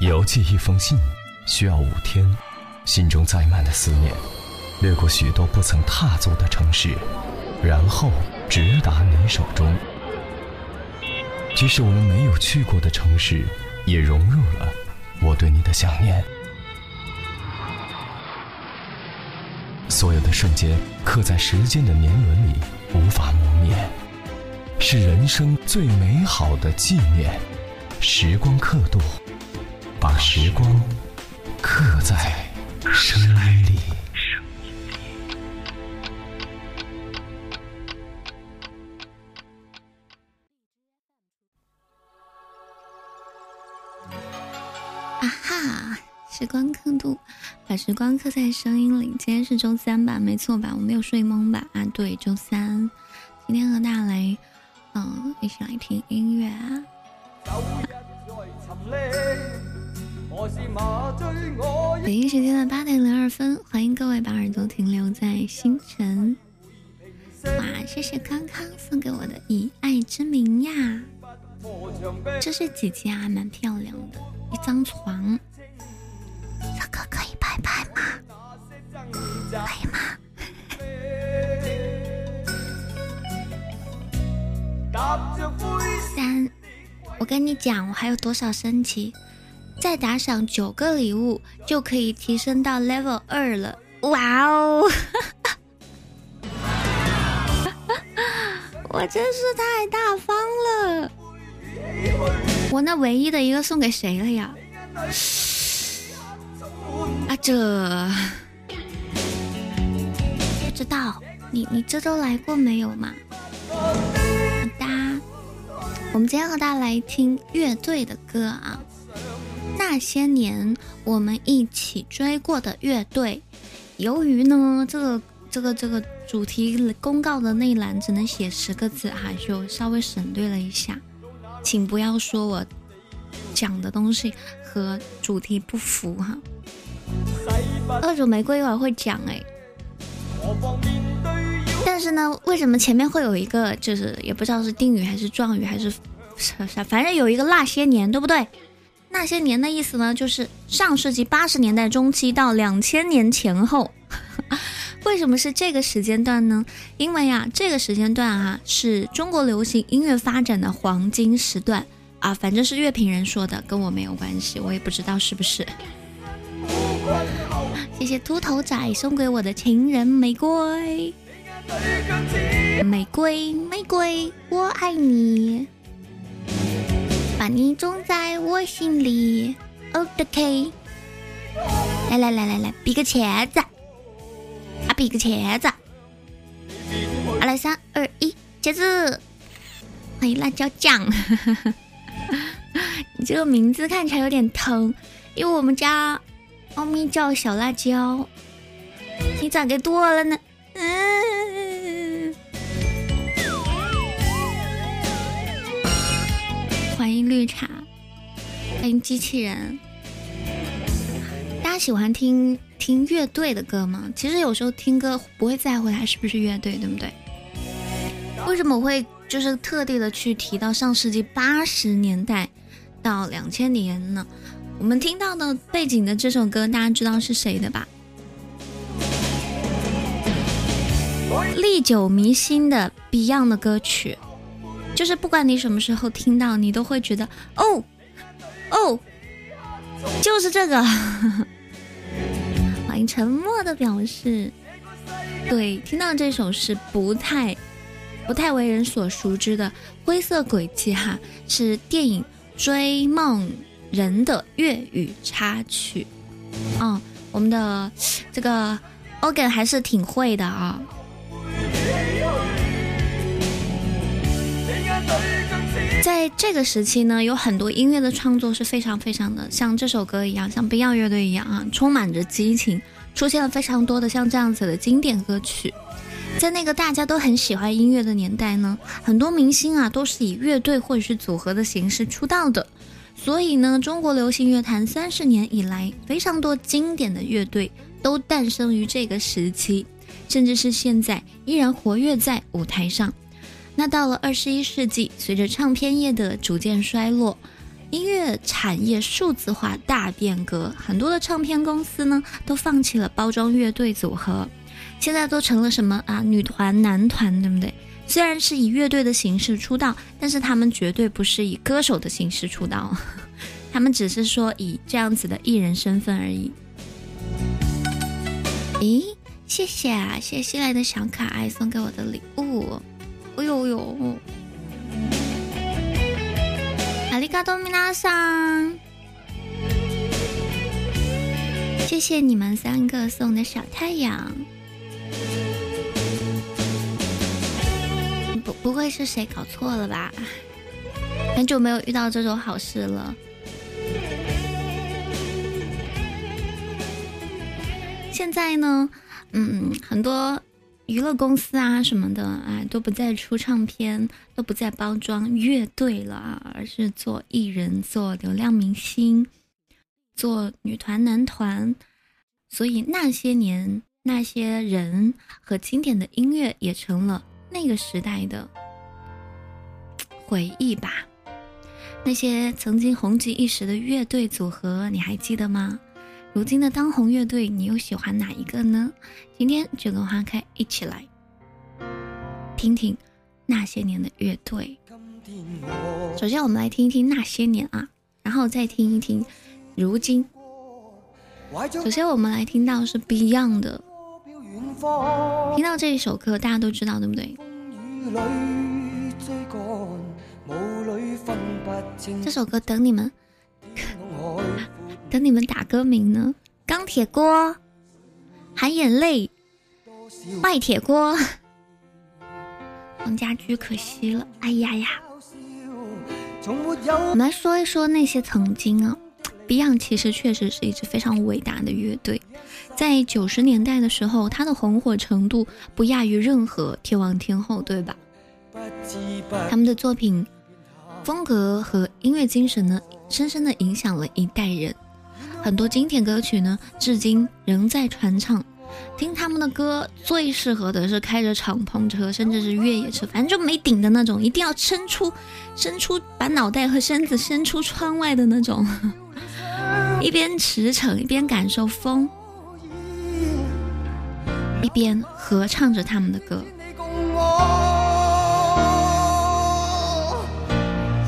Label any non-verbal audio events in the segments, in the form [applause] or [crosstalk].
邮寄一封信需要五天，心中载满了思念，掠过许多不曾踏足的城市，然后直达你手中。即使我们没有去过的城市，也融入了我对你的想念。所有的瞬间刻在时间的年轮里，无法磨灭，是人生最美好的纪念。时光刻度，把时光刻在声音里。啊哈！时光刻度，把时光刻在声音里。今天是周三吧？没错吧？我没有睡懵吧？啊，对，周三。今天和大雷，嗯，一起来听音乐啊。北京时间的八点零二分，欢迎各位把耳朵停留在星辰。哇，谢谢康康送给我的以爱之名呀！这是几件啊？蛮漂亮的，一张床。这个可以拍拍吗？可以吗？[laughs] 三，我跟你讲，我还有多少升级？再打赏九个礼物就可以提升到 level 二了。哇哦！[laughs] 我真是太大方了。我那唯一的一个送给谁了呀？啊，这不知道。你你这周来过没有嘛？好的，我们今天和大家来听乐队的歌啊。那些年我们一起追过的乐队，由于呢这个这个这个主题公告的那栏只能写十个字哈，就稍微省略了一下，请不要说我讲的东西和主题不符哈。二种玫瑰一会儿会讲哎，但是呢，为什么前面会有一个就是也不知道是定语还是状语还是啥啥，反正有一个那些年，对不对？那些年的意思呢，就是上世纪八十年代中期到两千年前后。[laughs] 为什么是这个时间段呢？因为啊，这个时间段啊，是中国流行音乐发展的黄金时段啊。反正是乐评人说的，跟我没有关系，我也不知道是不是。谢谢秃头仔送给我的情人玫瑰，玫瑰玫瑰，我爱你。把你种在我心里，OK。来来来来来，比个茄子，啊比个茄子，好来三二一，茄子，欢迎辣椒酱。[laughs] 你这个名字看起来有点疼，因为我们家猫咪叫小辣椒，你咋给剁了呢？嗯。欢迎绿茶，欢迎机器人。大家喜欢听听乐队的歌吗？其实有时候听歌不会在乎它是不是乐队，对不对？为什么会就是特地的去提到上世纪八十年代到两千年呢？我们听到的背景的这首歌，大家知道是谁的吧？历久弥新的 Beyond 的歌曲。就是不管你什么时候听到，你都会觉得哦哦，就是这个。[laughs] 欢迎沉默的表示，对，听到这首是不太不太为人所熟知的《灰色轨迹》哈，是电影《追梦人》的粤语插曲。嗯，我们的这个 organ 还是挺会的啊。在这个时期呢，有很多音乐的创作是非常非常的像这首歌一样，像 Beyond 乐队一样啊，充满着激情，出现了非常多的像这样子的经典歌曲。在那个大家都很喜欢音乐的年代呢，很多明星啊都是以乐队或者是组合的形式出道的，所以呢，中国流行乐坛三十年以来，非常多经典的乐队都诞生于这个时期，甚至是现在依然活跃在舞台上。那到了二十一世纪，随着唱片业的逐渐衰落，音乐产业数字化大变革，很多的唱片公司呢都放弃了包装乐队组合，现在都成了什么啊女团、男团，对不对？虽然是以乐队的形式出道，但是他们绝对不是以歌手的形式出道，[laughs] 他们只是说以这样子的艺人身份而已。咦，谢谢啊，谢谢新来的小可爱送给我的礼物，哎呦呦！阿里嘎多米拉桑，谢谢你们三个送的小太阳。不不会是谁搞错了吧？很久没有遇到这种好事了。现在呢，嗯，很多。娱乐公司啊什么的，哎，都不再出唱片，都不再包装乐队了，而是做艺人、做流量明星、做女团、男团。所以那些年那些人和经典的音乐也成了那个时代的回忆吧。那些曾经红极一时的乐队组合，你还记得吗？如今的当红乐队，你又喜欢哪一个呢？今天就跟花开一起来听听那些年的乐队。首先，我们来听一听那些年啊，然后再听一听如今。首先，我们来听到是 Beyond 的。听到这一首歌，大家都知道对不对？这首歌等你们。跟你们打歌名呢？钢铁锅，含眼泪，坏铁锅，黄家驹可惜了，哎呀呀！我们来说一说那些曾经啊，Beyond 其实确实是一支非常伟大的乐队，在九十年代的时候，它的红火程度不亚于任何天王天后，对吧？他们的作品风格和音乐精神呢，深深的影响了一代人。很多经典歌曲呢，至今仍在传唱。听他们的歌最适合的是开着敞篷车，甚至是越野车，反正就没顶的那种，一定要伸出、伸出，把脑袋和身子伸出窗外的那种，[laughs] 一边驰骋，一边感受风，一边合唱着他们的歌。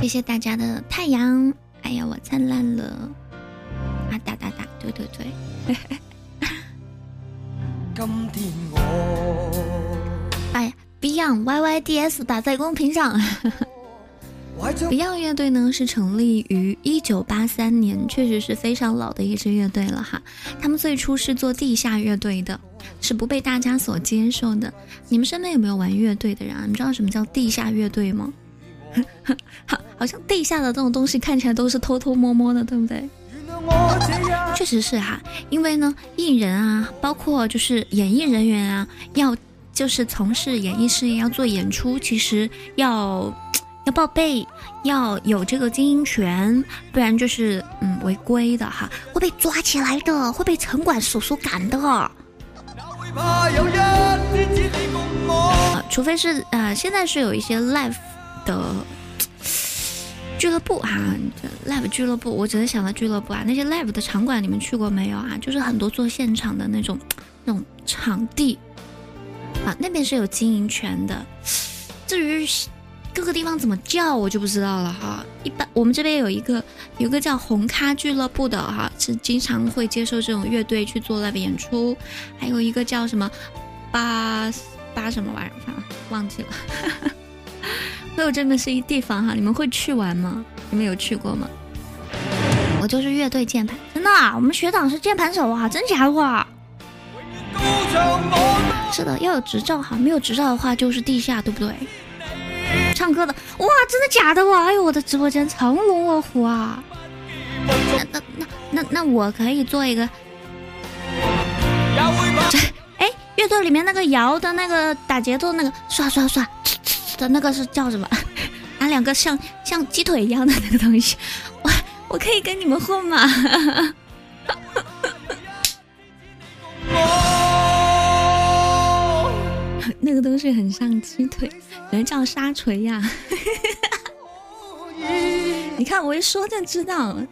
谢谢大家的太阳，哎呀，我灿烂了。啊打打打，对对对。[laughs] 哎，Beyond Y Y D S 打在公屏上。[laughs] Beyond 乐队呢是成立于一九八三年，确实是非常老的一支乐队了哈。他们最初是做地下乐队的，是不被大家所接受的。你们身边有没有玩乐队的人啊？你知道什么叫地下乐队吗？[laughs] 好，好像地下的这种东西看起来都是偷偷摸摸的，对不对？确实是哈，因为呢，艺人啊，包括就是演艺人员啊，要就是从事演艺事业，要做演出，其实要要报备，要有这个经营权，不然就是嗯违规的哈，会被抓起来的，会被城管叔叔赶的。啊，除非是呃，现在是有一些 live 的。俱乐部哈，live 俱乐部，我只是想到俱乐部啊。那些 live 的场馆，你们去过没有啊？就是很多做现场的那种那种场地啊，那边是有经营权的。至于各个地方怎么叫，我就不知道了哈。一般我们这边有一个有个叫红咖俱乐部的哈，是经常会接受这种乐队去做 live 演出。还有一个叫什么八八什么玩意儿，忘记了。会有这么是一地方哈，你们会去玩吗？你们有去过吗？我就是乐队键盘，真的，我们学长是键盘手啊，真假的话？是的，要有执照哈，没有执照的话就是地下，对不对？唱歌的，哇，真的假的哇？哎呦，我的直播间藏龙卧虎啊！那那那那那我可以做一个，这哎，乐队里面那个摇的那个打节奏那个，刷刷刷。的那个是叫什么？[laughs] 拿两个像像鸡腿一样的那个东西，我我可以跟你们混吗？[laughs] 那个东西很像鸡腿，人叫沙锤呀。[laughs] 你看我一说就知道了。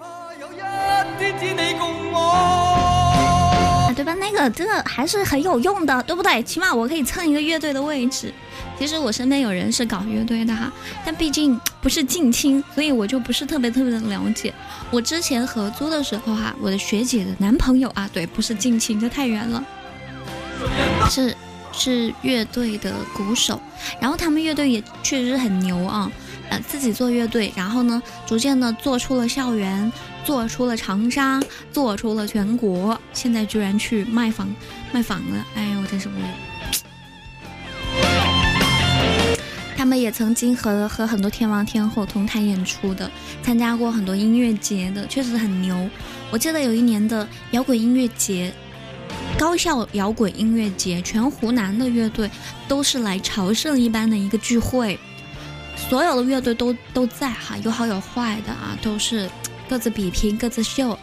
对吧？那个真的还是很有用的，对不对？起码我可以蹭一个乐队的位置。其实我身边有人是搞乐队的哈，但毕竟不是近亲，所以我就不是特别特别的了解。我之前合租的时候哈，我的学姐的男朋友啊，对，不是近亲，这太远了，[laughs] 是是乐队的鼓手。然后他们乐队也确实很牛啊，呃，自己做乐队，然后呢，逐渐的做出了校园。做出了长沙，做出了全国，现在居然去卖房卖房了，哎呦，我真是无语。他们也曾经和和很多天王天后同台演出的，参加过很多音乐节的，确实很牛。我记得有一年的摇滚音乐节，高校摇滚音乐节，全湖南的乐队都是来朝圣一般的一个聚会，所有的乐队都都在哈，有好有坏的啊，都是。各自比拼，各自秀。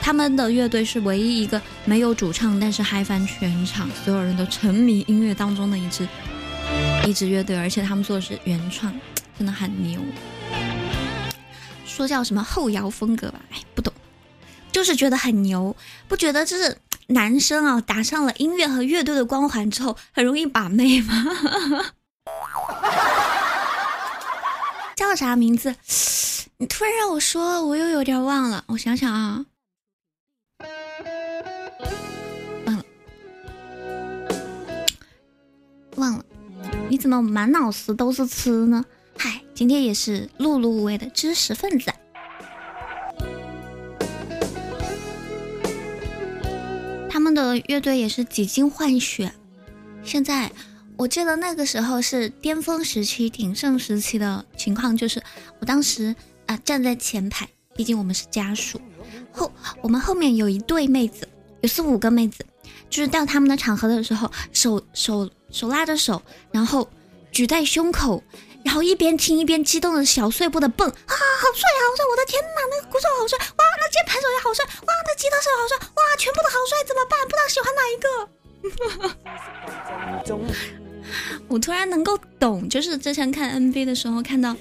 他们的乐队是唯一一个没有主唱，但是嗨翻全场，所有人都沉迷音乐当中的一支一支乐队，而且他们做的是原创，[tsk] 真的很牛。说叫什么后摇风格吧，哎，不懂，就是觉得很牛。不觉得就是 [tsk] 男生啊，打上了音乐和乐队的光环之后，很容易把妹吗？[laughs] 叫啥名字？你突然让我说，我又有点忘了。我想想啊，忘了，忘了。你怎么满脑子都是吃呢？嗨，今天也是碌碌无为的知识分子。他们的乐队也是几经换血，现在。我记得那个时候是巅峰时期、鼎盛时期的情况，就是我当时啊站在前排，毕竟我们是家属。后我们后面有一对妹子，有四五个妹子，就是到他们的场合的时候，手手手拉着手，然后举在胸口，然后一边听一边激动的小碎步的蹦啊，好帅好帅！我的天哪，那个鼓手好帅！哇，那键盘手也好帅！哇，那吉他手好帅！哇，全部都好帅！怎么办？不知道喜欢哪一个。我突然能够懂，就是之前看 NBA 的时候看到，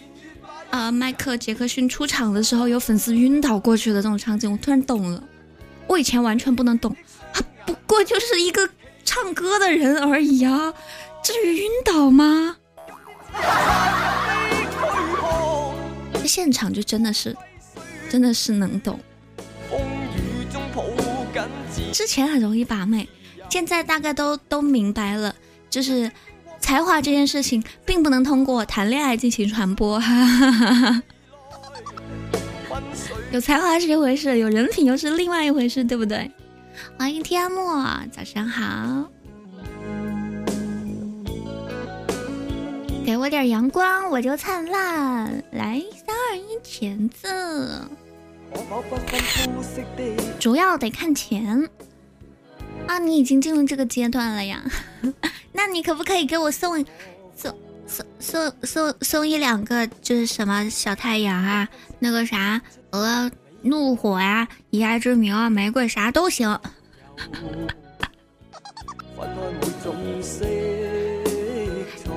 啊，迈克杰克逊出场的时候有粉丝晕倒过去的这种场景，我突然懂了。我以前完全不能懂，不过就是一个唱歌的人而已啊，至于晕倒吗？现场就真的是，真的是能懂。之前很容易把妹，现在大概都都明白了，就是。才华这件事情并不能通过谈恋爱进行传播，哈哈哈哈有才华是一回事，有人品又是另外一回事，对不对？欢迎天墨，早上好，给我点阳光，我就灿烂。来，三二一，钳子，主要得看钱。啊，你已经进入这个阶段了呀？[laughs] 那你可不可以给我送送送送送送一两个，就是什么小太阳啊，那个啥呃怒火呀，以爱之名啊，玫瑰啥都行。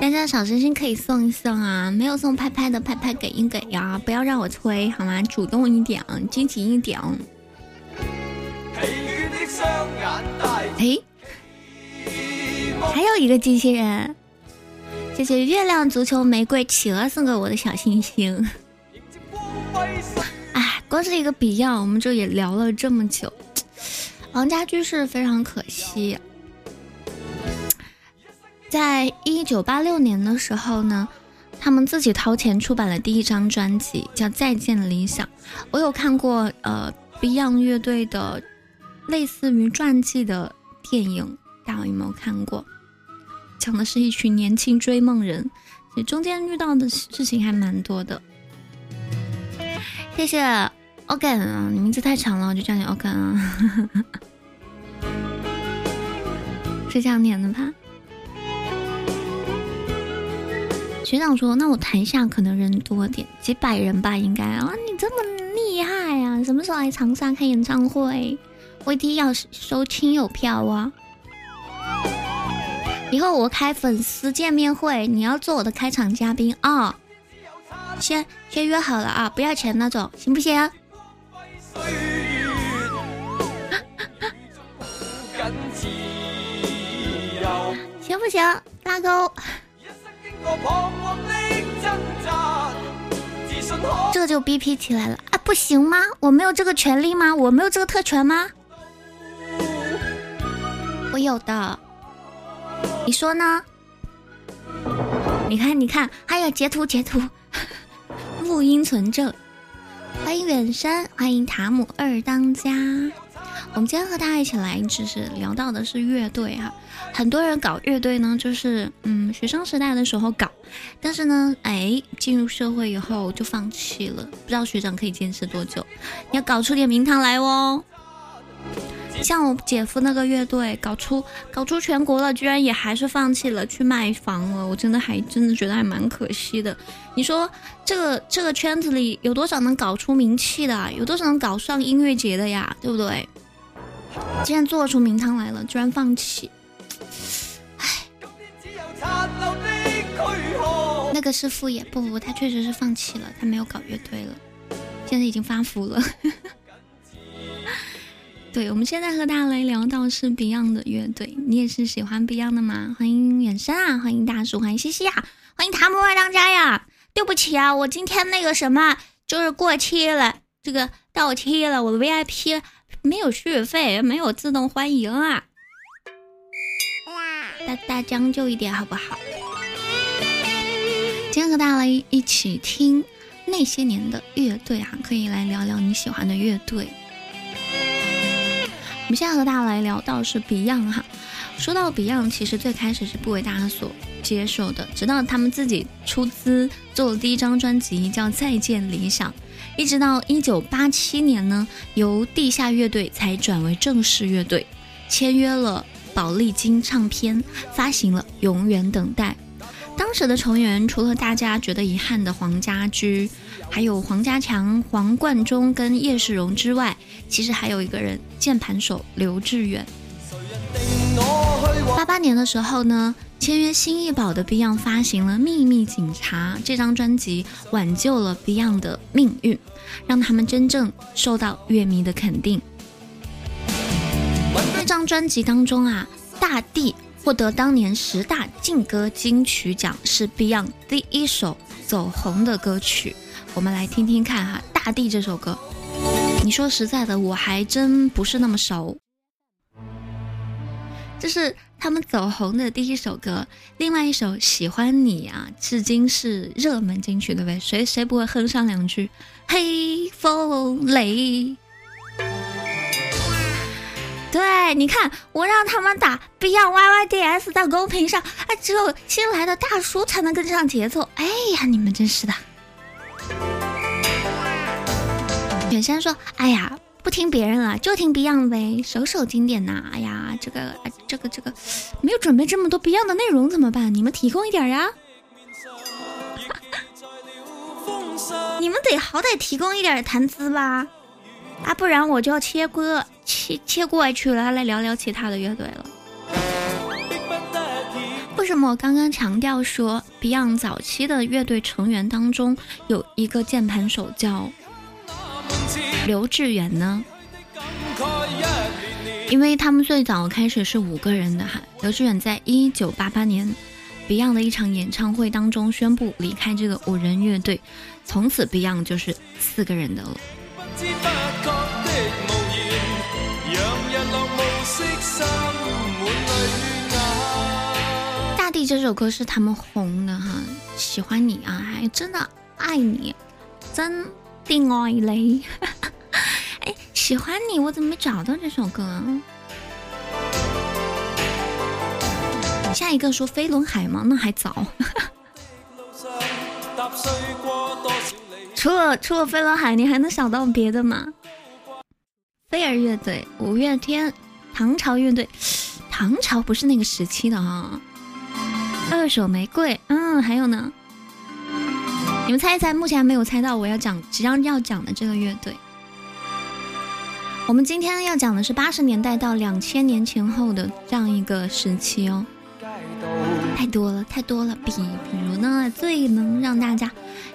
大家小心心可以送一送啊，没有送拍拍的拍拍给一给呀，不要让我催好吗？主动一点，积极一点。哎，还有一个机器人，谢谢月亮足球玫瑰企鹅送给我的小星星。哎，光是一个比较，我们就也聊了这么久。王家驹是非常可惜，在一九八六年的时候呢，他们自己掏钱出版了第一张专辑，叫《再见理想》。我有看过呃 Beyond 乐队的。类似于传记的电影，大家有没有看过？讲的是一群年轻追梦人，中间遇到的事情还蛮多的。谢谢 Ogan 啊，你名字太长了，我就叫你 Ogan 啊。[laughs] 是这样念的吧？学长说：“那我台下可能人多点，几百人吧，应该啊。你这么厉害啊？什么时候来长沙开演唱会？”我一定要收亲友票啊！以后我开粉丝见面会，你要做我的开场嘉宾啊！先先约好了啊，不要钱那种，行不行？行不行？拉钩。这就 B P 起来了啊！不行吗？我没有这个权利吗？我没有这个特权吗？我有的，你说呢？你看，你看，还有截图，截图，[laughs] 录音存证。欢迎远山，欢迎塔姆二当家。我们今天和大家一起来，就是聊到的是乐队哈。很多人搞乐队呢，就是嗯，学生时代的时候搞，但是呢，哎，进入社会以后就放弃了。不知道学长可以坚持多久？你要搞出点名堂来哦。像我姐夫那个乐队，搞出搞出全国了，居然也还是放弃了，去卖房了。我真的还真的觉得还蛮可惜的。你说这个这个圈子里有多少能搞出名气的？有多少能搞上音乐节的呀？对不对？既然做出名堂来了，居然放弃，唉。那个是副业，不不不，他确实是放弃了，他没有搞乐队了，现在已经发福了。对，我们现在和大家来聊到是 Beyond 的乐队，你也是喜欢 Beyond 的吗？欢迎远山啊，欢迎大叔，欢迎西西啊，欢迎塔姆二当家呀。对不起啊，我今天那个什么就是过期了，这个到期了，我的 VIP 没有续费，没有自动欢迎啊。大大将就一点好不好？今天和大家来一起听那些年的乐队啊，可以来聊聊你喜欢的乐队。我们现在和大家来聊到是 Beyond 哈，说到 Beyond，其实最开始是不为大家所接受的，直到他们自己出资做了第一张专辑叫《再见理想》，一直到一九八七年呢，由地下乐队才转为正式乐队，签约了宝丽金唱片，发行了《永远等待》。当时的成员除了大家觉得遗憾的黄家驹。还有黄家强、黄贯中跟叶世荣之外，其实还有一个人，键盘手刘志远。八八年的时候呢，签约新艺宝的 Beyond 发行了《秘密警察》这张专辑，挽救了 Beyond 的命运，让他们真正受到乐迷的肯定。那张专辑当中啊，《大地》获得当年十大劲歌金曲奖，是 Beyond 第一首走红的歌曲。我们来听听看哈，《大地》这首歌，你说实在的，我还真不是那么熟。这是他们走红的第一首歌，另外一首《喜欢你》啊，至今是热门金曲，对不对？谁谁不会哼上两句？黑风雷。对，你看，我让他们打 Beyond Y Y D S 在公屏上，哎，只有新来的大叔才能跟上节奏。哎呀，你们真是的。远山说：“哎呀，不听别人了，就听 Beyond 呗，首首经典呐！哎呀，这个、这个、这个，没有准备这么多 Beyond 的内容怎么办？你们提供一点呀！[laughs] 你们得好歹提供一点谈资吧？啊，不然我就要切歌切切过去了，来聊聊其他的乐队了。为什么我刚刚强调说 Beyond 早期的乐队成员当中有一个键盘手叫？”刘志远呢？因为他们最早开始是五个人的哈。刘志远在一九八八年 Beyond 的一场演唱会当中宣布离开这个五人乐队，从此 Beyond 就是四个人的了。大地这首歌是他们红的哈，喜欢你啊，还真的爱你，真。的爱你，[laughs] 哎，喜欢你，我怎么没找到这首歌？下一个说飞轮海吗？那还早。除了除了飞轮海，你还能想到别的吗？飞儿乐队、五月天、唐朝乐队，唐朝不是那个时期的哈。二手玫瑰，嗯，还有呢。你们猜一猜，目前还没有猜到我要讲即将要讲的这个乐队。我们今天要讲的是八十年代到两千年前后的这样一个时期哦。太多了，太多了。比比如呢，最能让大家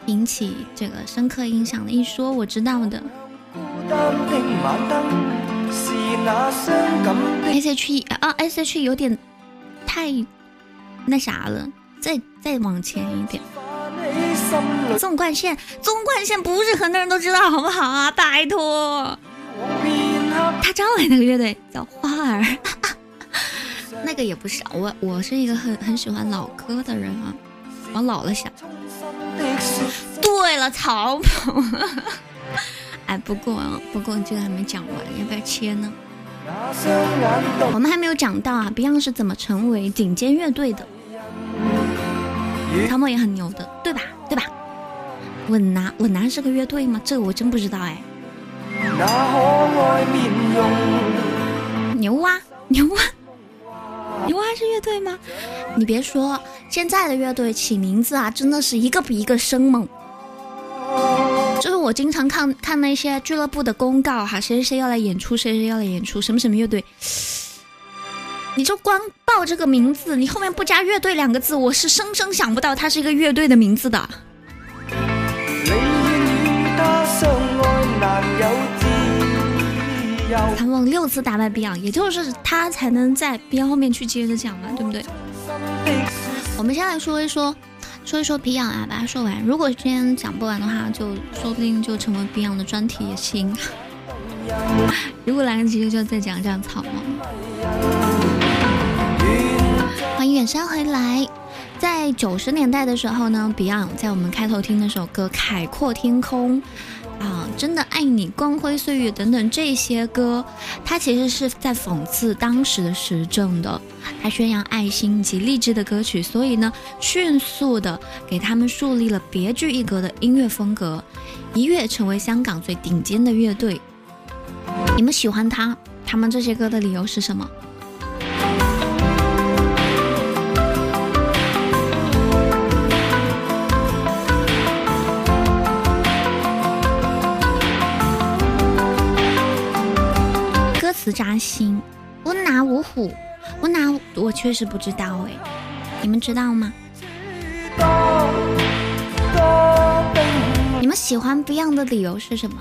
引起这个深刻印象的一说，我知道的。S H E 啊，S H E 有点太那啥了，再再往前一点。纵贯线，纵贯线不是很多人都知道，好不好啊？拜托。他张伟那个乐队叫花儿，那个也不是我，我是一个很很喜欢老歌的人啊，往老了想。对了，曹跑。[laughs] 哎，不过啊，不过这个还没讲完，要不要切呢？我们还没有讲到啊，Beyond 是怎么成为顶尖乐队的？曹某也很牛的，对吧？对吧？稳拿，稳拿是个乐队吗？这个我真不知道哎。牛蛙，牛蛙，牛蛙是乐队吗？你别说，现在的乐队起名字啊，真的是一个比一个生猛。就是我经常看看那些俱乐部的公告哈，谁谁谁要来演出，谁谁要来演出，什么什么乐队，你就光报这个名字，你后面不加乐队两个字，我是生生想不到它是一个乐队的名字的。你他们六次打败 Beyond，也就是他才能在 Beyond 后面去接着讲嘛，对不对？我们先来说一说。说一说 Beyond 啊，把它说完。如果今天讲不完的话，就说不定就成为 Beyond 的专题也行。如果来得及，就再讲讲草帽。欢迎远山回来。在九十年代的时候呢，Beyond 在我们开头听那首歌《海阔天空》。真的爱你，光辉岁月等等这些歌，它其实是在讽刺当时的时政的，它宣扬爱心及励志的歌曲，所以呢，迅速的给他们树立了别具一格的音乐风格，一跃成为香港最顶尖的乐队。你们喜欢他，他们这些歌的理由是什么？扎心，温拿五虎，温拿我确实不知道哎，你们知道吗？你们喜欢 Beyond 的理由是什么？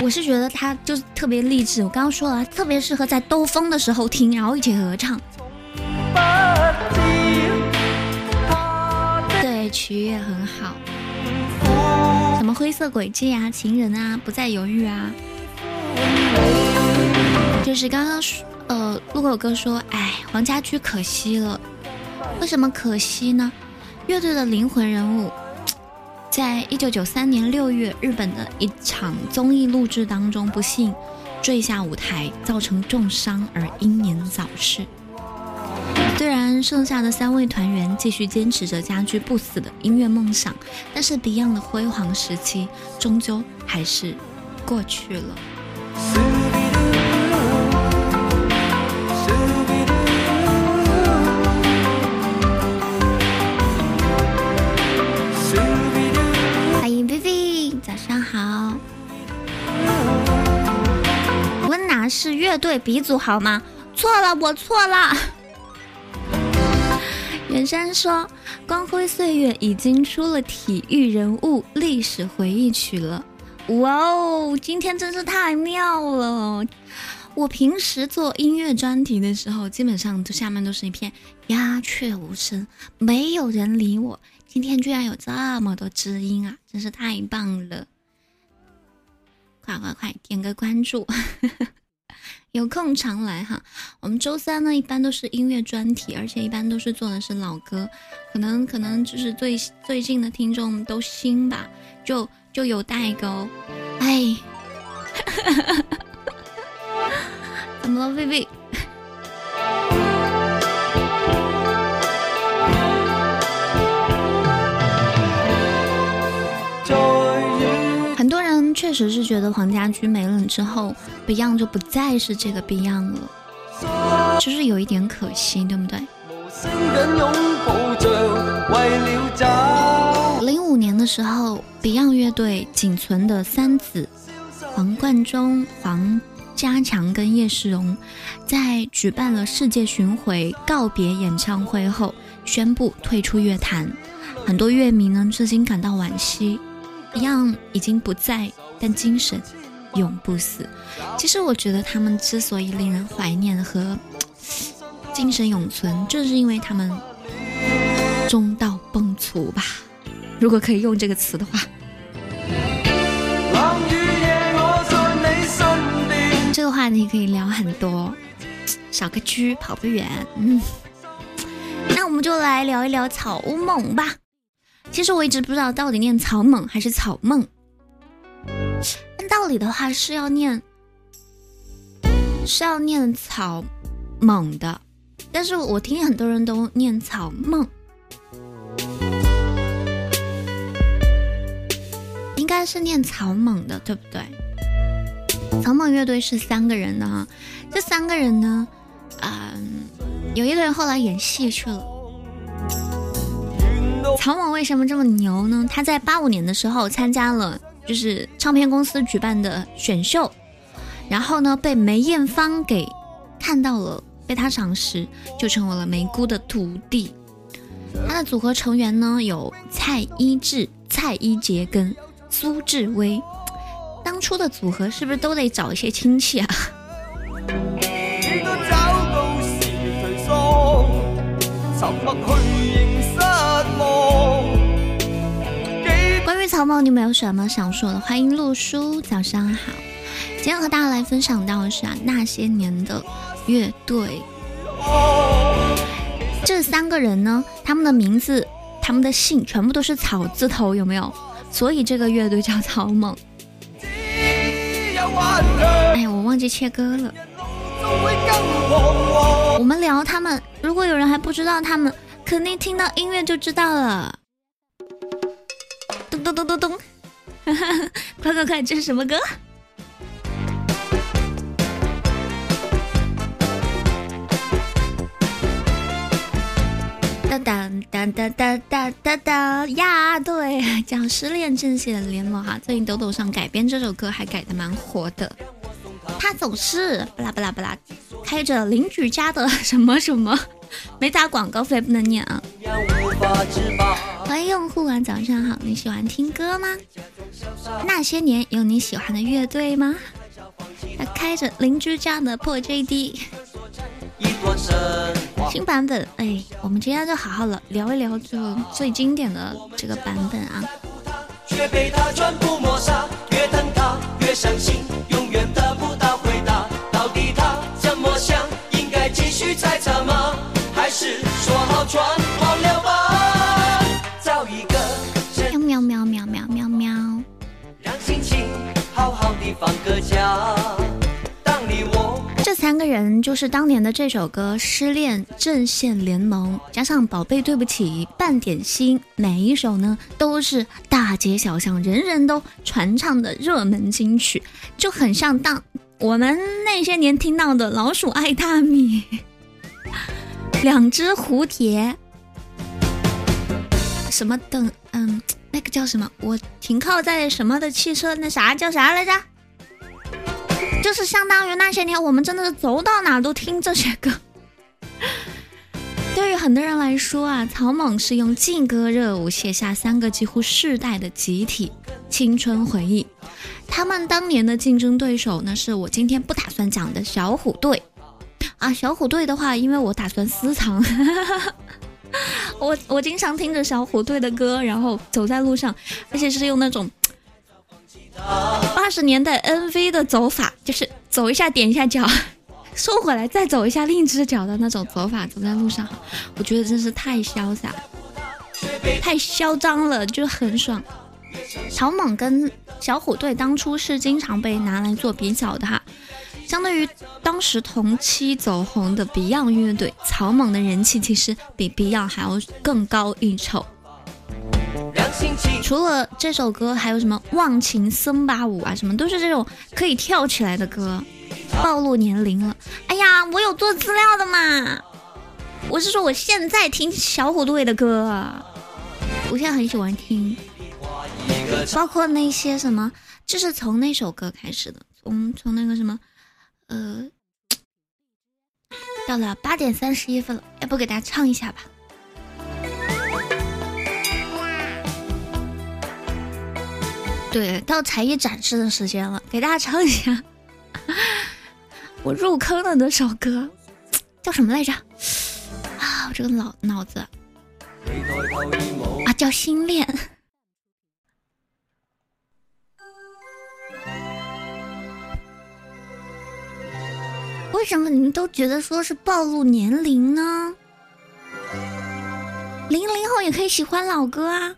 我是觉得他就是特别励志，我刚刚说了，特别适合在兜风的时候听，然后一起合唱。对，曲也很好，什么灰色轨迹啊，情人啊，不再犹豫啊。就是刚刚，呃，路口哥说，哎，黄家驹可惜了，为什么可惜呢？乐队的灵魂人物，[tsk] 在一九九三年六月，日本的一场综艺录制当中，不幸坠下舞台，造成重伤而英年早逝。虽然剩下的三位团员继续坚持着家驹不死的音乐梦想，但是 Beyond 的辉煌时期终究还是过去了。是乐队鼻祖好吗？错了，我错了。[laughs] 远山说，《光辉岁月》已经出了体育人物历史回忆曲了。哇哦，今天真是太妙了！我平时做音乐专题的时候，基本上这下面都是一片鸦雀无声，没有人理我。今天居然有这么多知音啊，真是太棒了！快快快，点个关注。有空常来哈，我们周三呢一般都是音乐专题，而且一般都是做的是老歌，可能可能就是最最近的听众都新吧，就就有代沟，哎，[laughs] 怎么了，薇薇？确实是觉得黄家驹没了之后，Beyond 就不再是这个 Beyond 了，就是有一点可惜，对不对？零五年的时候，Beyond 乐队仅存的三子黄贯中、黄家强跟叶世荣在举办了世界巡回告别演唱会后，宣布退出乐坛。很多乐迷呢，至今感到惋惜。Beyond 已经不在，但精神永不死。其实我觉得他们之所以令人怀念和精神永存，正是因为他们中道崩殂吧。如果可以用这个词的话。这个话题可以聊很多，少个车跑不远。嗯，那我们就来聊一聊草蜢吧。其实我一直不知道到底念草蜢还是草梦。按道理的话是要念是要念草蜢的，但是我听很多人都念草梦，应该是念草蜢的，对不对？草蜢乐队是三个人的哈，这三个人呢，嗯，有一个人后来演戏去了。草蜢为什么这么牛呢？他在八五年的时候参加了就是唱片公司举办的选秀，然后呢被梅艳芳给看到了，被他赏识，就成为了梅姑的徒弟。他的组合成员呢有蔡依智、蔡依杰跟苏志威。当初的组合是不是都得找一些亲戚啊？[laughs] 草蜢，你们有什么想说的？欢迎陆叔，早上好。今天和大家来分享到的是啊，那些年的乐队。这三个人呢，他们的名字、他们的姓全部都是草字头，有没有？所以这个乐队叫草蜢。哎，我忘记切歌了。我们聊他们，如果有人还不知道他们，肯定听到音乐就知道了。咚咚咚咚咚，[laughs] 快快快，这是什么歌？哒哒哒哒哒哒哒哒呀！对，讲失恋阵线联盟哈，最近抖抖上改编这首歌还改的蛮火的。他总是巴拉巴拉巴拉，开着邻居家的什么什么，没打广告费不能念啊。欢迎用户啊，早上好，你喜欢听歌吗？那些年有你喜欢的乐队吗？他开着邻居家的破 JD。新版本，哎，我们今天就好好了聊一聊这最经典的这个版本啊。喵三个人就是当年的这首歌《失恋阵线联盟》，加上《宝贝对不起》《半点心》，每一首呢都是大街小巷人人都传唱的热门金曲，就很像当我们那些年听到的《老鼠爱大米》《两只蝴蝶》什么等，嗯，那个叫什么？我停靠在什么的汽车？那啥叫啥来着？就是相当于那些年，我们真的是走到哪都听这些歌。对于很多人来说啊，草蜢是用劲歌热舞写下三个几乎世代的集体青春回忆。他们当年的竞争对手呢，是我今天不打算讲的小虎队啊。小虎队的话，因为我打算私藏，[laughs] 我我经常听着小虎队的歌，然后走在路上，而且是用那种。八十年代 NV 的走法，就是走一下点一下脚，[laughs] 收回来再走一下另一只脚的那种走法，走在路上，我觉得真是太潇洒，太嚣张了，就很爽。草蜢跟小虎队当初是经常被拿来做比较的哈，相对于当时同期走红的 Beyond 乐队，草蜢的人气其实比 Beyond 还要更高一筹。除了这首歌，还有什么忘情森巴舞啊，什么都是这种可以跳起来的歌。暴露年龄了，哎呀，我有做资料的嘛。我是说我现在听小虎队的歌，我现在很喜欢听，包括那些什么，就是从那首歌开始的，从从那个什么，呃，到了八点三十一分了，要不给大家唱一下吧？对，到才艺展示的时间了，给大家唱一下我入坑了那首歌，叫什么来着？啊，我这个脑脑子啊，叫《心恋》。为什么你们都觉得说是暴露年龄呢？零零后也可以喜欢老歌啊。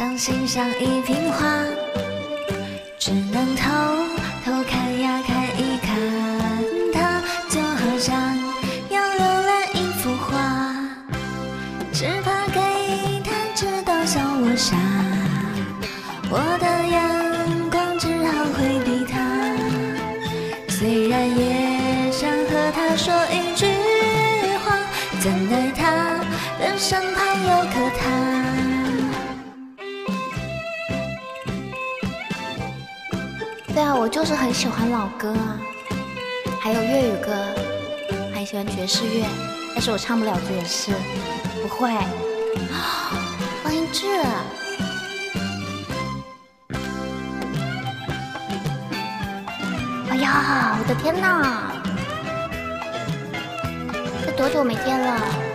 像欣赏一瓶花，只能偷偷看对啊，我就是很喜欢老歌啊，还有粤语歌，还喜欢爵士乐，但是我唱不了爵士，不会。[gasps] 欢迎志，哎呀，我的天哪，这多久没见了？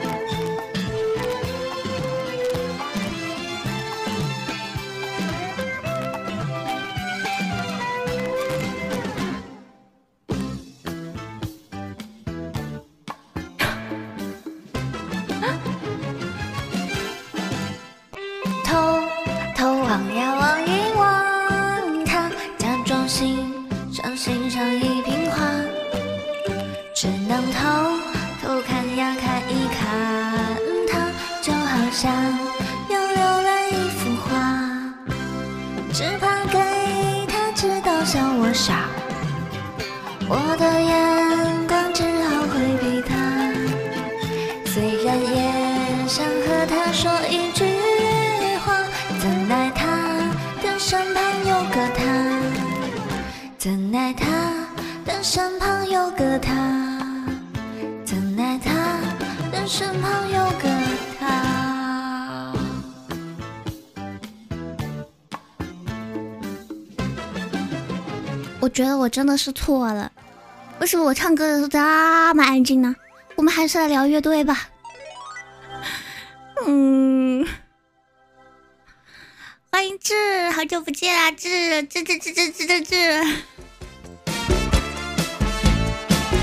真的是错了，为什么我唱歌的时候这么安静呢？我们还是来聊乐队吧。嗯，欢迎志，好久不见啊，志志志志志志志志。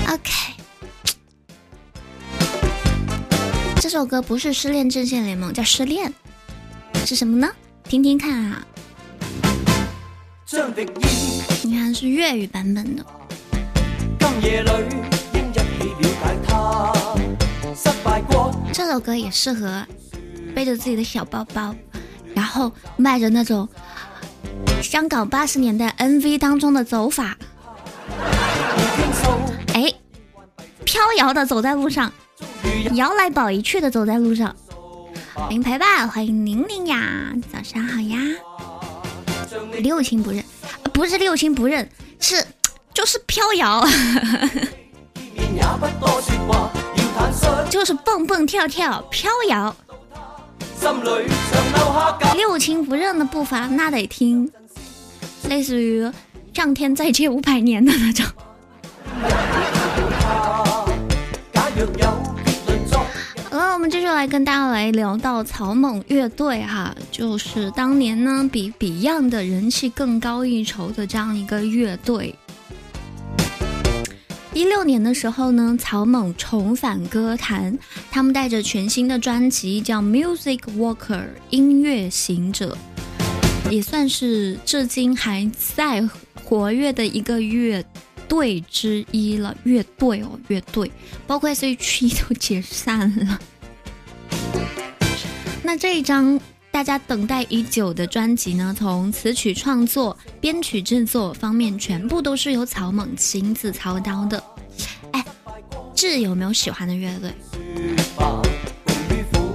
OK，这首歌不是《失恋阵线联盟》，叫《失恋》，是什么呢？听听看啊。你看是粤语版本的。这首歌也适合背着自己的小包包，然后迈着那种香港八十年代 MV 当中的走法，哎，飘摇的走在路上，摇来宝一去的走在路上。欢迎陪伴，欢迎宁宁呀，早上好呀。六亲不认，不是六亲不认，是 [tsk] 就是飘摇，就是蹦蹦跳跳飘摇。六亲不认的步伐，那得听，类似于《上天再借五百年》的那种。好了我们继续来跟大家来聊到草蜢乐队哈，就是当年呢比 Beyond 的人气更高一筹的这样一个乐队。一六年的时候呢，草蜢重返歌坛，他们带着全新的专辑叫《Music Walker》音乐行者，也算是至今还在活跃的一个乐队之一了。乐队哦，乐队，包括 S.H.E 都解散了。那这一张大家等待已久的专辑呢，从词曲创作、编曲制作方面，全部都是由曹猛亲自操刀的。哎，志有没有喜欢的乐队？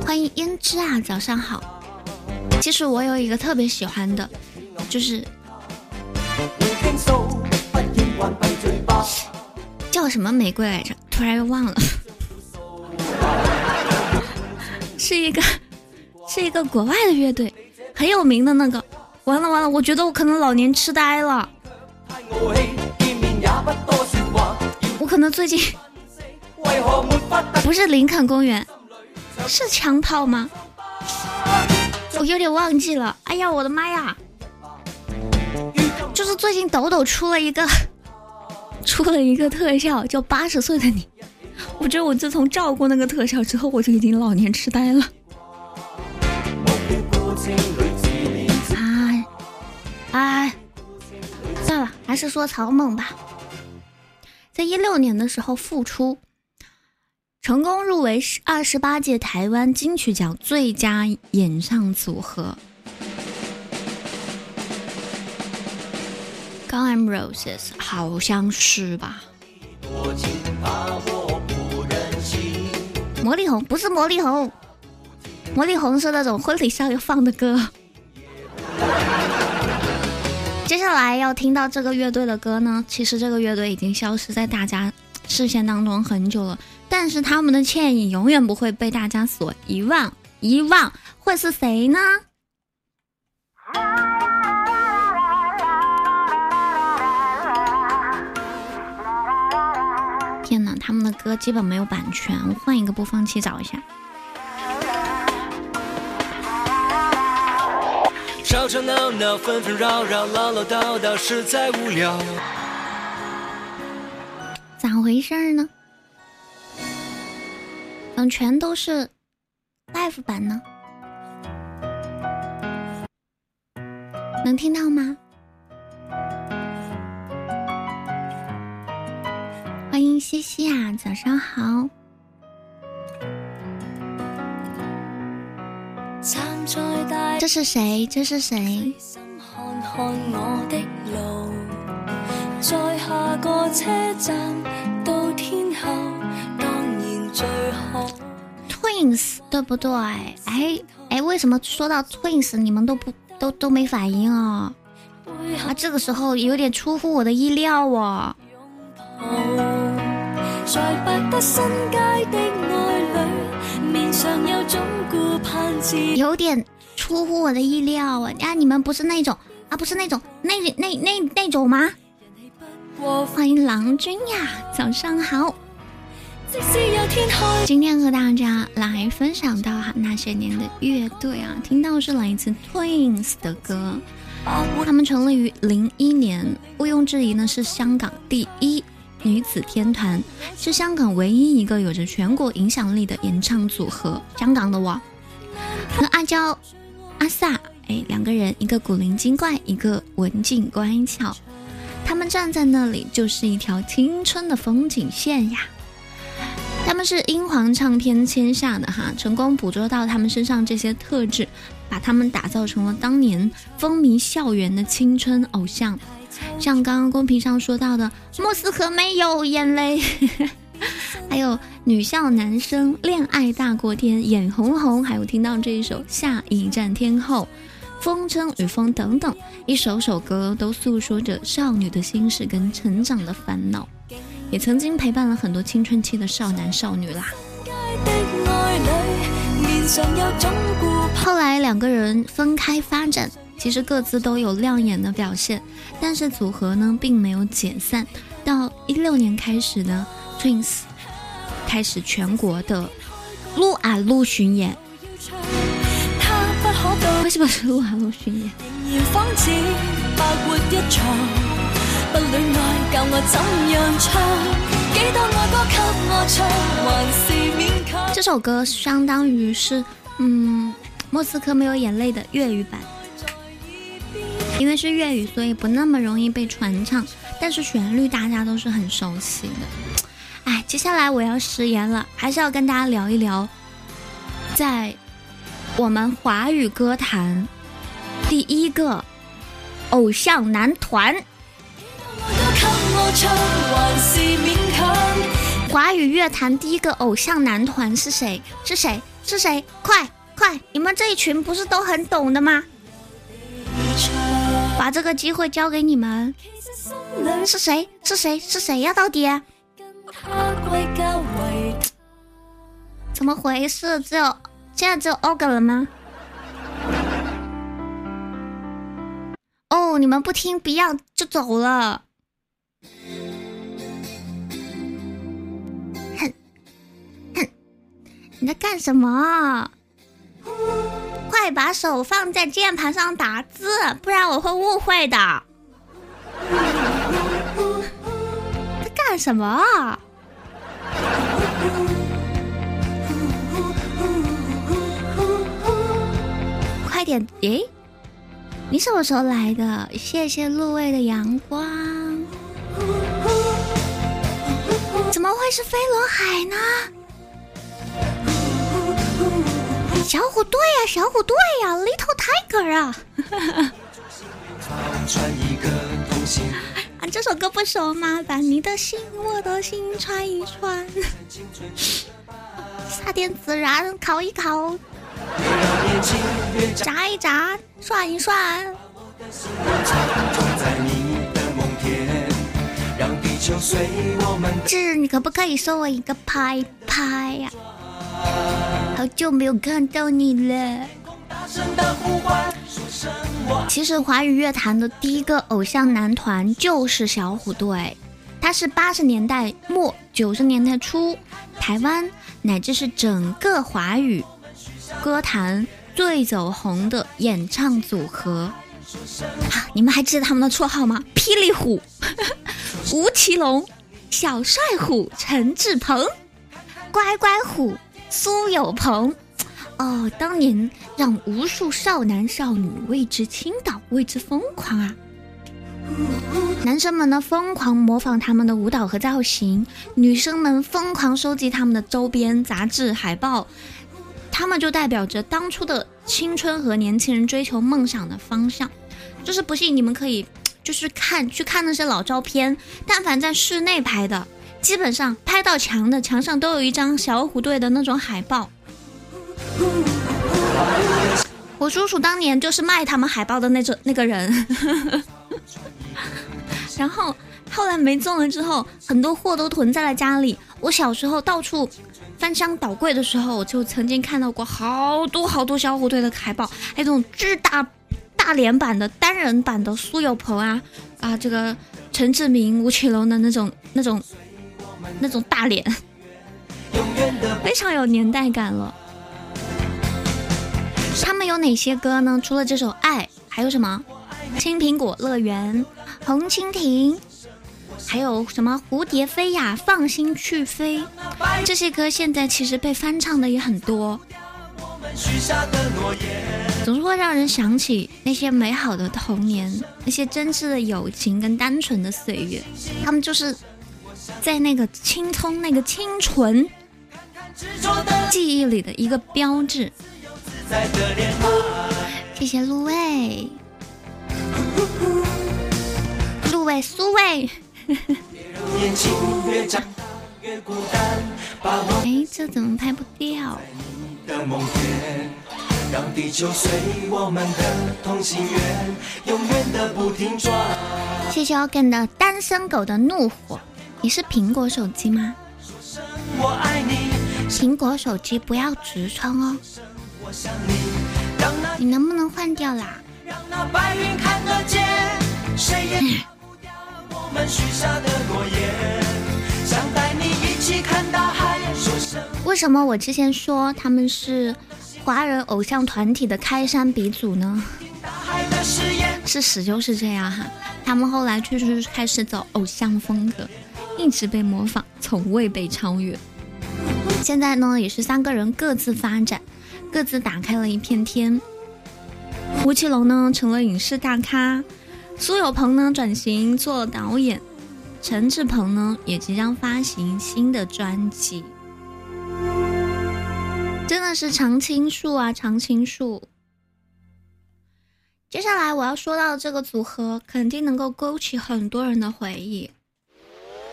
欢迎胭脂啊，早上好。其实我有一个特别喜欢的，就是叫什么玫瑰来着？突然又忘了。是一个，[laughs] 是一个国外的乐队，很有名的那个。完了完了，我觉得我可能老年痴呆了。我可能最近不是林肯公园，是枪炮吗？我有点忘记了。哎呀，我的妈呀！就是最近抖抖出了一个，出了一个特效，叫《八十岁的你》。我觉得我自从照过那个特效之后，我就已经老年痴呆了。哎，哎，算了，还是说曹猛吧。在一六年的时候复出，成功入围二十八届台湾金曲奖最佳演唱组合。《Gum Roses》好像是吧。魔力红不是魔力红，魔力红是那种婚礼上要放的歌。[laughs] 接下来要听到这个乐队的歌呢，其实这个乐队已经消失在大家视线当中很久了，但是他们的倩影永远不会被大家所遗忘。遗忘会是谁呢？天呐，他们的歌基本没有版权，我换一个播放器找一下。吵吵闹闹，纷纷扰扰，唠唠叨叨，实在无聊。咋回事呢？怎么全都是 live 版呢？能听到吗？迎西西啊，早上好。这是谁？这是谁？Twins 对不对？哎哎，为什么说到 Twins 你们都不都都没反应啊？啊，这个时候有点出乎我的意料哦。有点出乎我的意料啊！啊，你们不是那种啊，不是那种那那那那种吗？欢迎郎君呀，早上好！今天和大家来分享到哈那些年的乐队啊，听到是来自 Twins 的歌，他们成立于零一年，毋庸置疑呢是香港第一。女子天团是香港唯一一个有着全国影响力的演唱组合。香港的我和阿娇、阿 sa，哎，两个人，一个古灵精怪，一个文静乖巧。他们站在那里就是一条青春的风景线呀。他们是英皇唱片签下的哈，成功捕捉到他们身上这些特质，把他们打造成了当年风靡校园的青春偶像。像刚刚公屏上说到的莫斯科没有眼泪，[laughs] 还有女校男生恋爱大过天，眼红红，还有听到这一首下一站天后，风筝与风等等，一首首歌都诉说着少女的心事跟成长的烦恼，也曾经陪伴了很多青春期的少男少女啦。后来两个人分开发展。其实各自都有亮眼的表现，但是组合呢并没有解散。到一六年开始呢，Twins 开始全国的撸啊撸巡演。为什么是撸啊撸巡演？这首歌相当于是嗯，莫斯科没有眼泪的粤语版。因为是粤语，所以不那么容易被传唱，但是旋律大家都是很熟悉的。哎，接下来我要食言了，还是要跟大家聊一聊，在我们华语歌坛第一个偶像男团。华语乐坛第一个偶像男团是谁？是谁？是谁？快快！你们这一群不是都很懂的吗？把这个机会交给你们。是谁？是谁？是谁呀？到底？怎么回事？只有现在只有 OG 了吗？哦，你们不听 Beyond 就走了。哼哼，你在干什么？快把手放在键盘上打字，不然我会误会的。在干什么？快点！诶，你什么时候来的？谢谢路卫的阳光。怎么会是飞轮海呢？小虎队呀，小虎队呀，Little Tiger 啊！[laughs] 啊，这首歌不熟吗？把你的心，我的心串一串，[laughs] 撒点孜然，烤一烤，炸一炸，涮一涮。志，你可不可以送我一个拍拍呀？好久没有看到你了。其实华语乐坛的第一个偶像男团就是小虎队，他是八十年代末九十年代初台湾乃至是整个华语歌坛最走红的演唱组合。啊，你们还记得他们的绰号吗？霹雳虎、[laughs] 吴奇隆、小帅虎、陈志朋、乖乖虎、苏有朋。哦，当年让无数少男少女为之倾倒，为之疯狂啊！男生们呢疯狂模仿他们的舞蹈和造型，女生们疯狂收集他们的周边、杂志、海报，他们就代表着当初的青春和年轻人追求梦想的方向。就是不信你们可以，就是看去看那些老照片，但凡在室内拍的，基本上拍到墙的墙上都有一张小虎队的那种海报。我叔叔当年就是卖他们海报的那种那个人，[laughs] 然后后来没中了之后，很多货都囤在了家里。我小时候到处翻箱倒柜的时候，我就曾经看到过好多好多小虎队的海报，还有那种巨大大连版的单人版的苏有朋啊啊，这个陈志明、吴奇隆的那种那种那种大脸，非常有年代感了。他们有哪些歌呢？除了这首《爱》，还有什么《青苹果乐园》《红蜻蜓》，还有什么《蝴蝶飞呀》《放心去飞》这些歌，现在其实被翻唱的也很多，总是会让人想起那些美好的童年，那些真挚的友情跟单纯的岁月。他们就是在那个青葱、那个清纯记忆里的一个标志。谢谢陆卫，陆卫苏卫。[laughs] 哎，这怎么拍不掉？谢谢 Ogan 的单身狗的怒火。你是苹果手机吗？苹果手机不要直充哦。你能不能换掉啦？[laughs] 为什么我之前说他们是华人偶像团体的开山鼻祖呢？事实就是这样哈，他们后来确实开始走偶像风格，一直被模仿，从未被超越。现在呢，也是三个人各自发展。各自打开了一片天。吴奇隆呢成了影视大咖，苏有朋呢转型做导演，陈志朋呢也即将发行新的专辑。真的是常青树啊，常青树。接下来我要说到这个组合，肯定能够勾起很多人的回忆。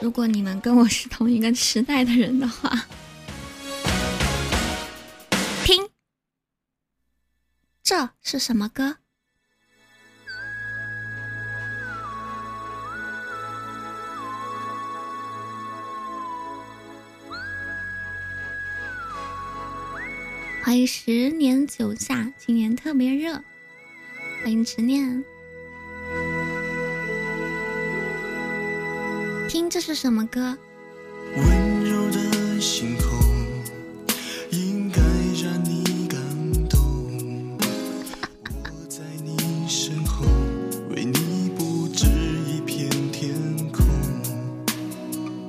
如果你们跟我是同一个时代的人的话，听，这是什么歌？欢迎十年九夏，今年特别热。欢迎执念，听这是什么歌？温柔的星空应该让你感动。我在你身后，为你布置一片天空。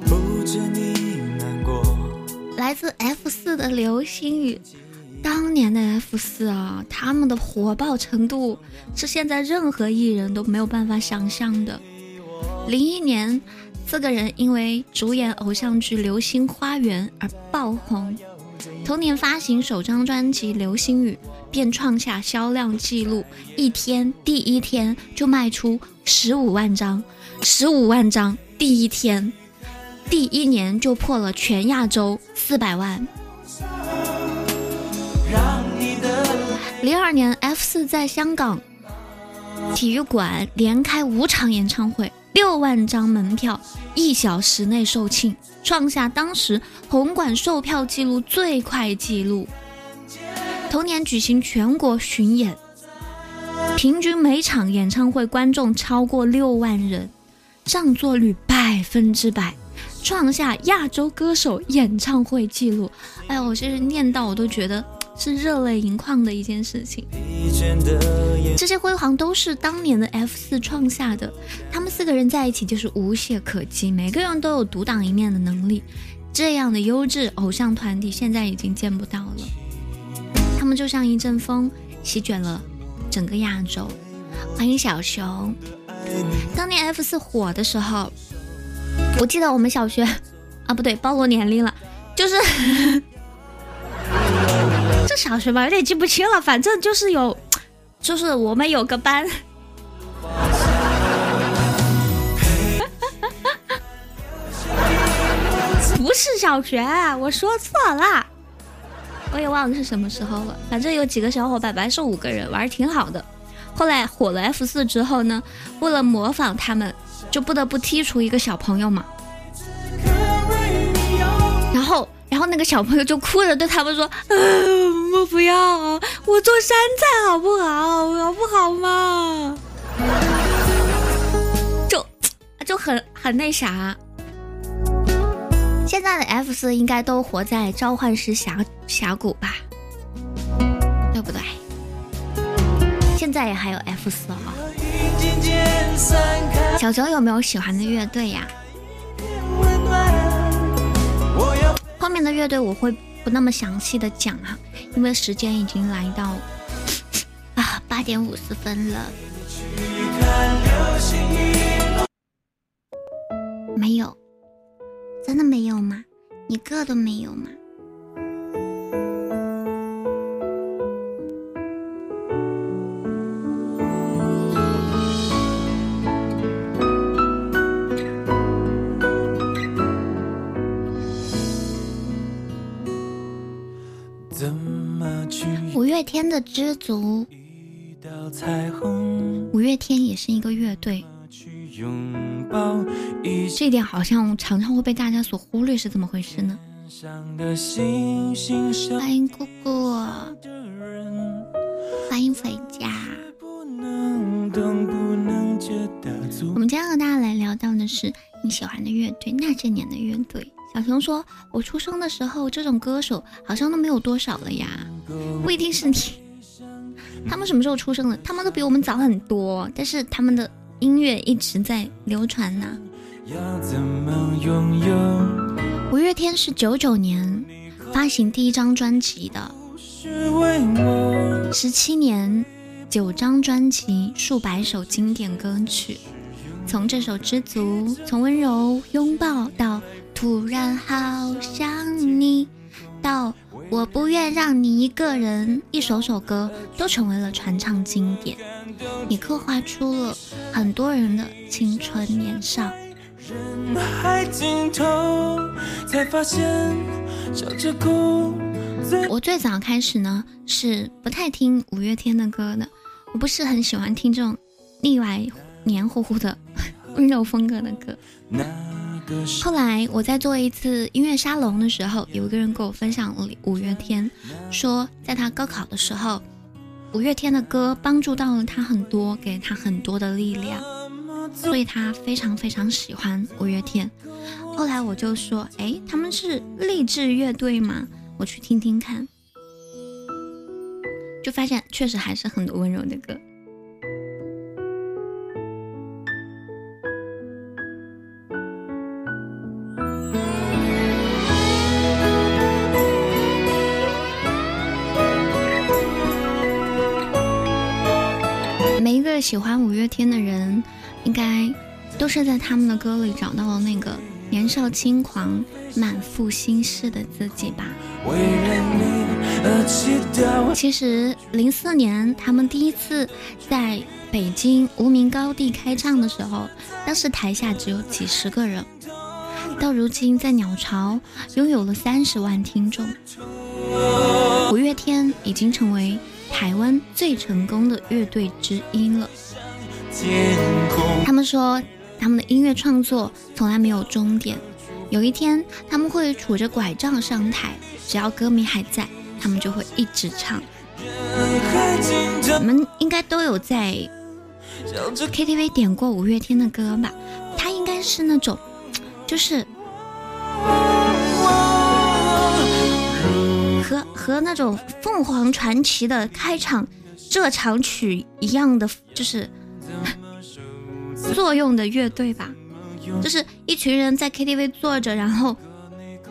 不知你难过。来自 F 四的流星雨。当年的 F 四啊，他们的火爆程度是现在任何艺人都没有办法想象的。零一年，四个人因为主演偶像剧《流星花园》而爆红，同年发行首张专辑《流星雨》，便创下销量纪录，一天第一天就卖出十五万张，十五万张第一天，第一年就破了全亚洲四百万。零二年，F 四在香港体育馆连开五场演唱会，六万张门票一小时内售罄，创下当时红馆售票记录最快记录。同年举行全国巡演，平均每场演唱会观众超过六万人，上座率百分之百，创下亚洲歌手演唱会记录。哎呀，我其实念到我都觉得。是热泪盈眶的一件事情，这些辉煌都是当年的 F 四创下的。他们四个人在一起就是无懈可击，每个人都有独当一面的能力。这样的优质偶像团体现在已经见不到了，他们就像一阵风，席卷了整个亚洲。欢迎小熊。当年 F 四火的时候，我记得我们小学啊，不对，暴露年龄了，就是。这小学吧，有点记不清了。反正就是有，就是我们有个班，[laughs] 不是小学，我说错了，我也忘了是什么时候了。反正有几个小伙伴，本来是五个人，玩的挺好的。后来火了 F 四之后呢，为了模仿他们，就不得不剔除一个小朋友嘛。然后。然后那个小朋友就哭着对他们说：“嗯，[laughs] 我不要，我做山菜好不好？好不好嘛？”就就很很那啥。现在的 F 四应该都活在召唤师峡峡谷吧？对不对？现在也还有 F 四啊。小熊有没有喜欢的乐队呀？后面的乐队我会不那么详细的讲哈，因为时间已经来到啊八点五十分了。没有，真的没有吗？一个都没有吗？五月天的知足，五月天也是一个乐队，这点好像常常会被大家所忽略，是怎么回事呢？欢迎姑姑，欢迎回家。我们今天和大家来聊到的是你喜欢的乐队，那些年的乐队。小熊说：“我出生的时候，这种歌手好像都没有多少了呀，不一定是你。[laughs] 他们什么时候出生的？他们都比我们早很多，但是他们的音乐一直在流传呢。”五月天是九九年发行第一张专辑的，十七年九张专辑，数百首经典歌曲，从这首《知足》，从温柔拥抱到。突然好想你，到我我不愿让你一个人，一首首歌都成为了传唱经典。你刻画出了很多人的青春年少。我最早开始呢是不太听五月天的歌的，我不是很喜欢听这种腻歪、黏糊糊的 [laughs] 温柔风格的歌。后来我在做一次音乐沙龙的时候，有一个人跟我分享了五月天，说在他高考的时候，五月天的歌帮助到了他很多，给他很多的力量，所以他非常非常喜欢五月天。后来我就说，哎，他们是励志乐队吗？我去听听看，就发现确实还是很多温柔的歌。个喜欢五月天的人，应该都是在他们的歌里找到了那个年少轻狂、满腹心事的自己吧。其实零四年他们第一次在北京无名高地开唱的时候，当时台下只有几十个人，到如今在鸟巢拥有了三十万听众。五月天已经成为。台湾最成功的乐队之一了。他们说，他们的音乐创作从来没有终点，有一天他们会杵着拐杖上台，只要歌迷还在，他们就会一直唱。你们应该都有在 KTV 点过五月天的歌吧？他应该是那种，就是。和和那种凤凰传奇的开场这场曲一样的，就是作用的乐队吧，就是一群人在 KTV 坐着，然后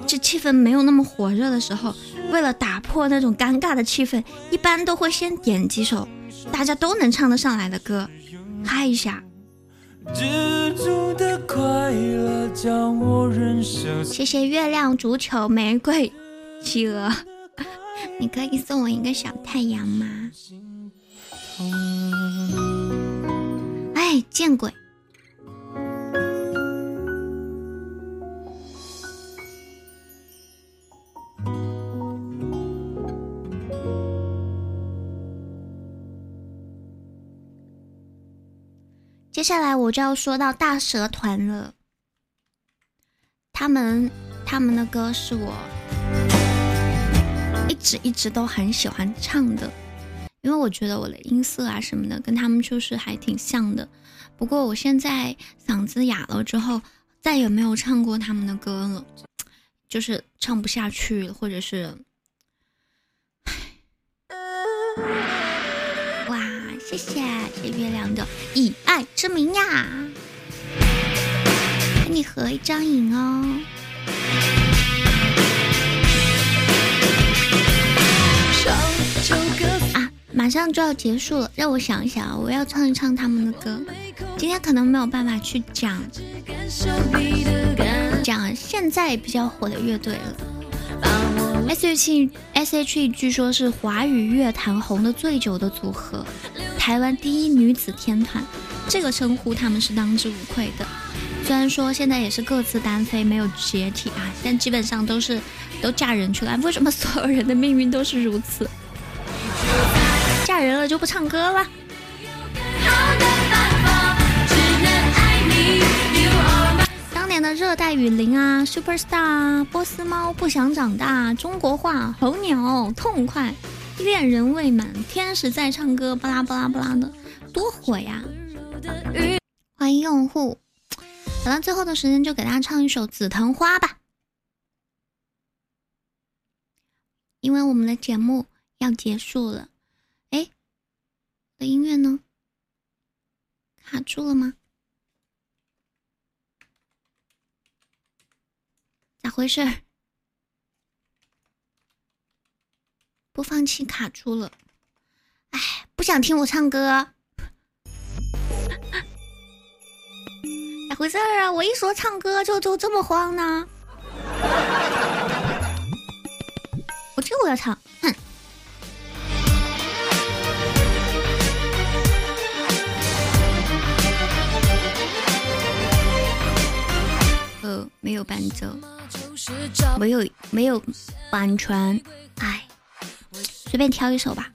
这气氛没有那么火热的时候，为了打破那种尴尬的气氛，一般都会先点几首大家都能唱得上来的歌，嗨一下。谢谢月亮足球玫瑰企鹅。你可以送我一个小太阳吗？哎，见鬼！接下来我就要说到大蛇团了，他们他们的歌是我。一直一直都很喜欢唱的，因为我觉得我的音色啊什么的跟他们就是还挺像的。不过我现在嗓子哑了之后，再也没有唱过他们的歌了，就是唱不下去，或者是……哇，谢谢谢月亮的以爱之名呀，跟你合一张影哦。马上就要结束了，让我想一想啊，我要唱一唱他们的歌。今天可能没有办法去讲讲现在比较火的乐队了。S.H.E S.H.E 据说是华语乐坛红的最久的组合，台湾第一女子天团，这个称呼他们是当之无愧的。虽然说现在也是各自单飞，没有解体啊，但基本上都是都嫁人去了。为什么所有人的命运都是如此？嫁人了就不唱歌了。当年的热带雨林啊，Superstar，波斯猫不想长大，中国话，候鸟痛快，恋人未满，天使在唱歌，巴拉巴拉巴拉的，多火呀！欢迎用户。好了，最后的时间就给大家唱一首《紫藤花》吧，因为我们的节目要结束了。的音乐呢？卡住了吗？咋回事？播放器卡住了。哎，不想听我唱歌。咋回事啊？我一说唱歌就就这么慌呢？[laughs] 我这个我要唱，哼。呃，没有伴奏，没有没有版权，哎，随便挑一首吧。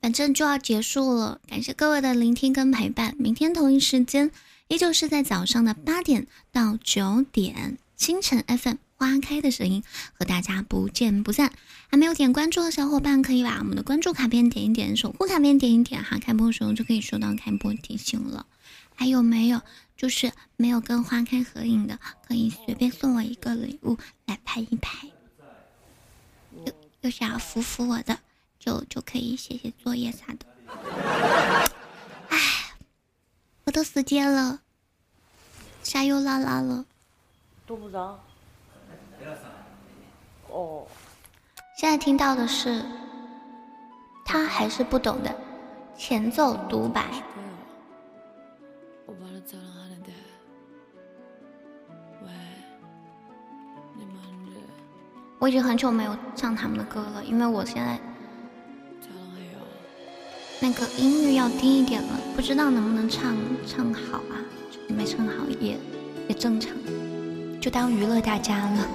反正就要结束了，感谢各位的聆听跟陪伴。明天同一时间，依旧是在早上的八点到九点，清晨 FM 花开的声音和大家不见不散。还没有点关注的小伙伴，可以把我们的关注卡片点一点，守护卡片点一点哈，开播的时候就可以收到开播提醒了。还有没有？就是没有跟花开合影的，可以随便送我一个礼物来拍一拍。有有想要扶扶我的，就就可以写写作业啥的。唉，我都死接了，下又拉拉了，都不着。哦。现在听到的是，他还是不懂的前奏独白。我已经很久没有唱他们的歌了，因为我现在那个音域要低一点了，不知道能不能唱唱好啊？没唱好也也正常，就当娱乐大家了。